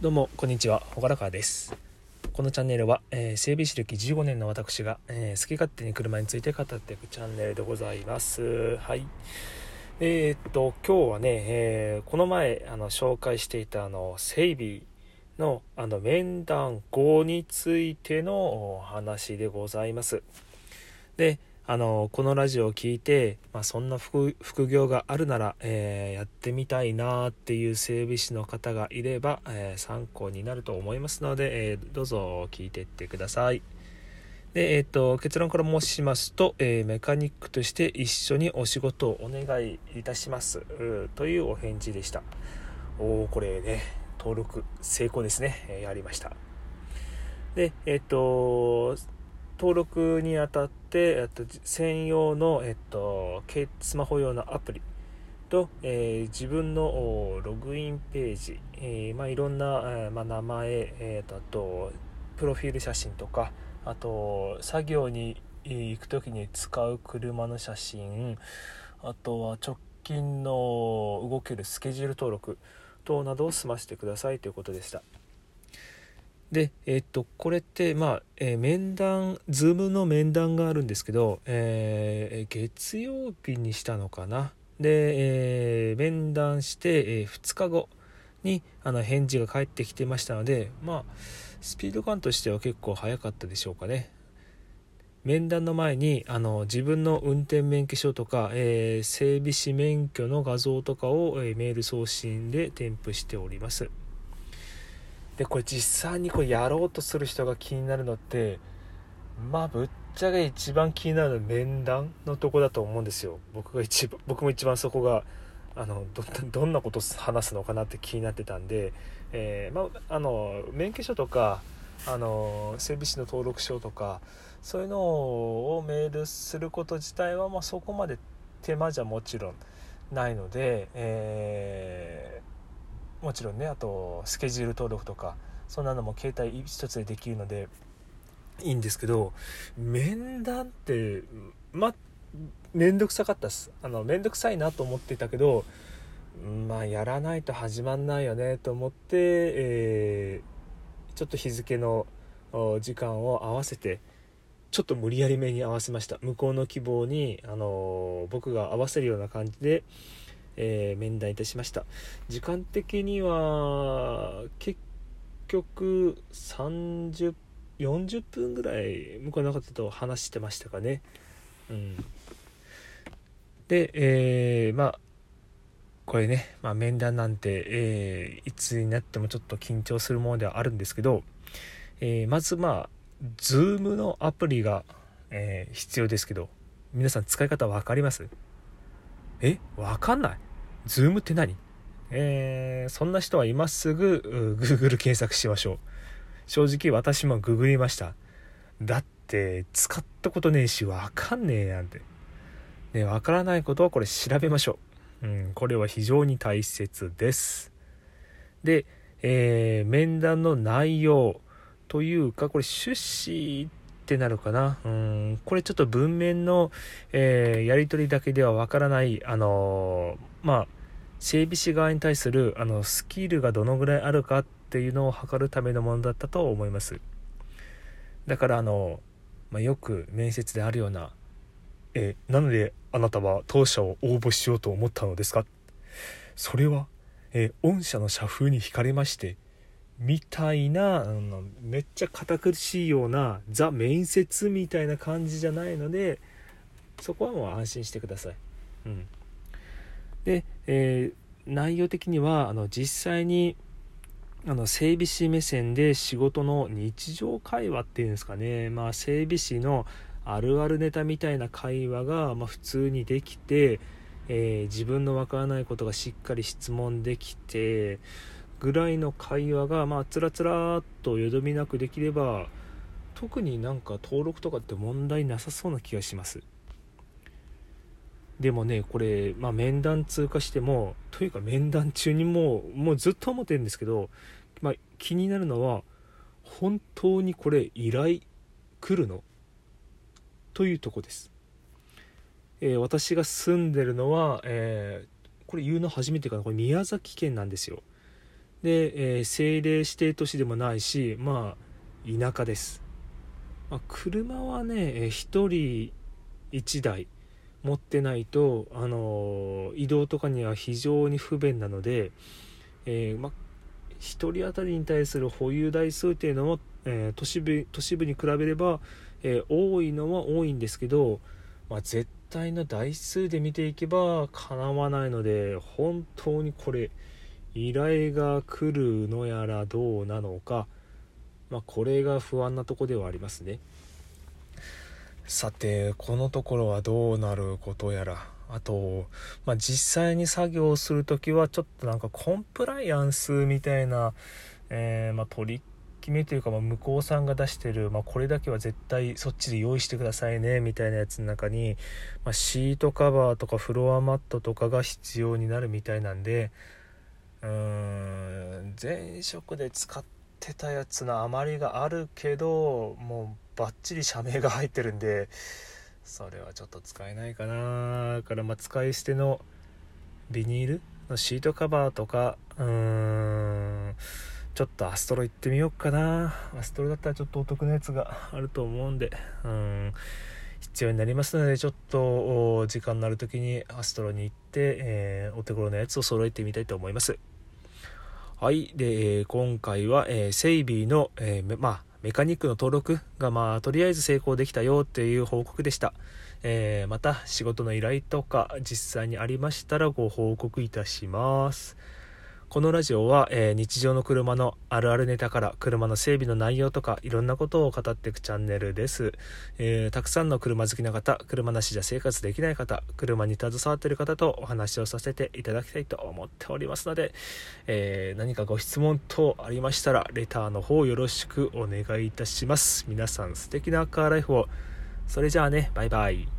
どうもこんにちは。ほがらかです。このチャンネルは、えー、整備士歴15年の私が、えー、好き勝手に車について語っていくチャンネルでございます。はい。えー、っと今日はね、えこの前あの紹介していたあの整備のあの面談後についてのお話でございます。であのこのラジオを聴いて、まあ、そんな副業があるなら、えー、やってみたいなっていう整備士の方がいれば、えー、参考になると思いますので、えー、どうぞ聞いていってください。でえーと、結論から申しますと、えメカニックとして一緒にお仕事をお願いいたしますというお返事でした。おおこれね登録成功ですね、えやりました。でえっ、と登録にあたって、えっと、専用の、えっと、スマホ用のアプリと、えー、自分のログインページ、えー、まあ、いろんな、えー、まあ、名前、えーと、あとプロフィール写真とかあと作業に行く時に使う車の写真あとは直近の動けるスケジュール登録等などを済ませてくださいということでした。で、えっと、これって、まあ、えー、面談、ズームの面談があるんですけど、えー、月曜日にしたのかな？で、えー、面談して、え2日後にあの返事が返ってきてましたので、まあ、スピード感としては結構早かったでしょうかね。面談の前にあの自分の運転免許証とか、え整備士免許の画像とかを、えメール送信で添付しております。でこれ実際にこれやろうとする人が気になるのってまあぶっちゃけ一番気になるのは面談のとこだと思うんですよ。僕が一番僕も一番そこがあの どんなこと話すのかなって気になってたんで、えー、まあ、あの免許証とかあの整備士の登録証とかそういうのをメールすること自体は、まあ、そこまで手間じゃもちろんないので、えーもちろんねあとスケジュール登録とかそんなのも携帯一つでできるのでいいんですけど面談ってま面倒くさかったっす。あの面倒くさいなと思ってたけどまあやらないと始まんないよねと思って、えー、ちょっと日付の時間を合わせてちょっと無理やりめに合わせました。向こうの希望に、あの僕が合わせるような感じで、えー、面談いたしました。時間的には結局30 40分ぐらい向こうの方と話してましたかね。うん。で、えー、まあこれね、まあ、面談なんて、えー、いつになってもちょっと緊張するものではあるんですけど、えー、まずまあ Zoom のアプリが、えー、必要ですけど皆さん使い方分かります？え？分かんない。ズームって何？えー、そんな人は今すぐ Google 検索しましょう。正直私もググりました。だって使ったことねえしわかんねえなんて。ね、わからないことはこれ調べましょう。うん、これは非常に大切です。で、えー、面談の内容というか、これ趣旨ってなるかな。うん、これちょっと文面の、えー、やり取りだけではわからない、あのー、まあ、整備士側に対するあのスキルがどのぐらいあるかっていうのを測るためのものだったと思いますだからあの、まあ、よく面接であるような「えなのであなたは当社を応募しようと思ったのですか?」それは、え御社の社風に惹かれましてみたいなあのめっちゃ堅苦しいようなザ面接みたいな感じじゃないのでそこはもう安心してください。うんで、えー、内容的にはあの実際にあの整備士目線で仕事の日常会話っていうんですかね、まあ、整備士のあるあるネタみたいな会話が、ま、普通にできて、えー、自分のわからないことがしっかり質問できてぐらいの会話が、まあ、つらつらっとよどみなくできれば特になんか登録とかって問題なさそうな気がします。でもねこれ、まあ、面談通過してもというか面談中にもうもうずっと思ってるんですけど、まあ、気になるのは本当にこれ依頼来るの？というとこです、えー、私が住んでるのは、えー、これ言うの初めてかな？これ宮崎県なんですよ。で、えー、政令指定都市でもないしまあ田舎です、まあ、車はね、え1人1台持ってないと、あの、移動とかには非常に不便なので、えー、ま、1人当たりに対する保有台数っていうのも、えー、都市部都市部に比べれば、え多いのは多いんですけど、まあ、絶対の台数で見ていけばかなわないので本当にこれ依頼が来るのやらどうなのか、ま、これが不安なとこではありますね。さてこのところはどうなることやら。あと、まあ、実際に作業する時はちょっとなんかコンプライアンスみたいな、えー、まあ、取り決めというか、ま向こうさんが出してる、まあ、これだけは絶対そっちで用意してくださいねみたいなやつの中に、ま、シートカバーとかフロアマットとかが必要になるみたいなんでうーん前職で使ってたやつの余りがあるけどもうバッチリ社名が入ってるんでそれはちょっと使えないかなからまあ使い捨てのビニールのシートカバーとかうーんちょっとアストロ行ってみようかな。アストロだったらちょっとお得なやつがあると思うんでうん必要になりますのでちょっと時間のある時にアストロに行って、えー、お手頃なやつを揃えてみたいと思います。はい。で今回は、えー、セイビーの、えー、まあメカニックの登録がまあとりあえず成功できたよっていう報告でした、えー、また仕事の依頼とか実際にありましたらご報告いたします。このラジオは、えー、日常の車のあるあるネタから車の整備の内容とかいろんなことを語っていくチャンネルです、えー、たくさんの車好きな方車なしじゃ生活できない方車に携わっている方とお話をさせていただきたいと思っておりますので、えー、何かご質問等ありましたらレターの方よろしくお願いいたします。皆さん素敵なカーライフを。それじゃあねバイバイ。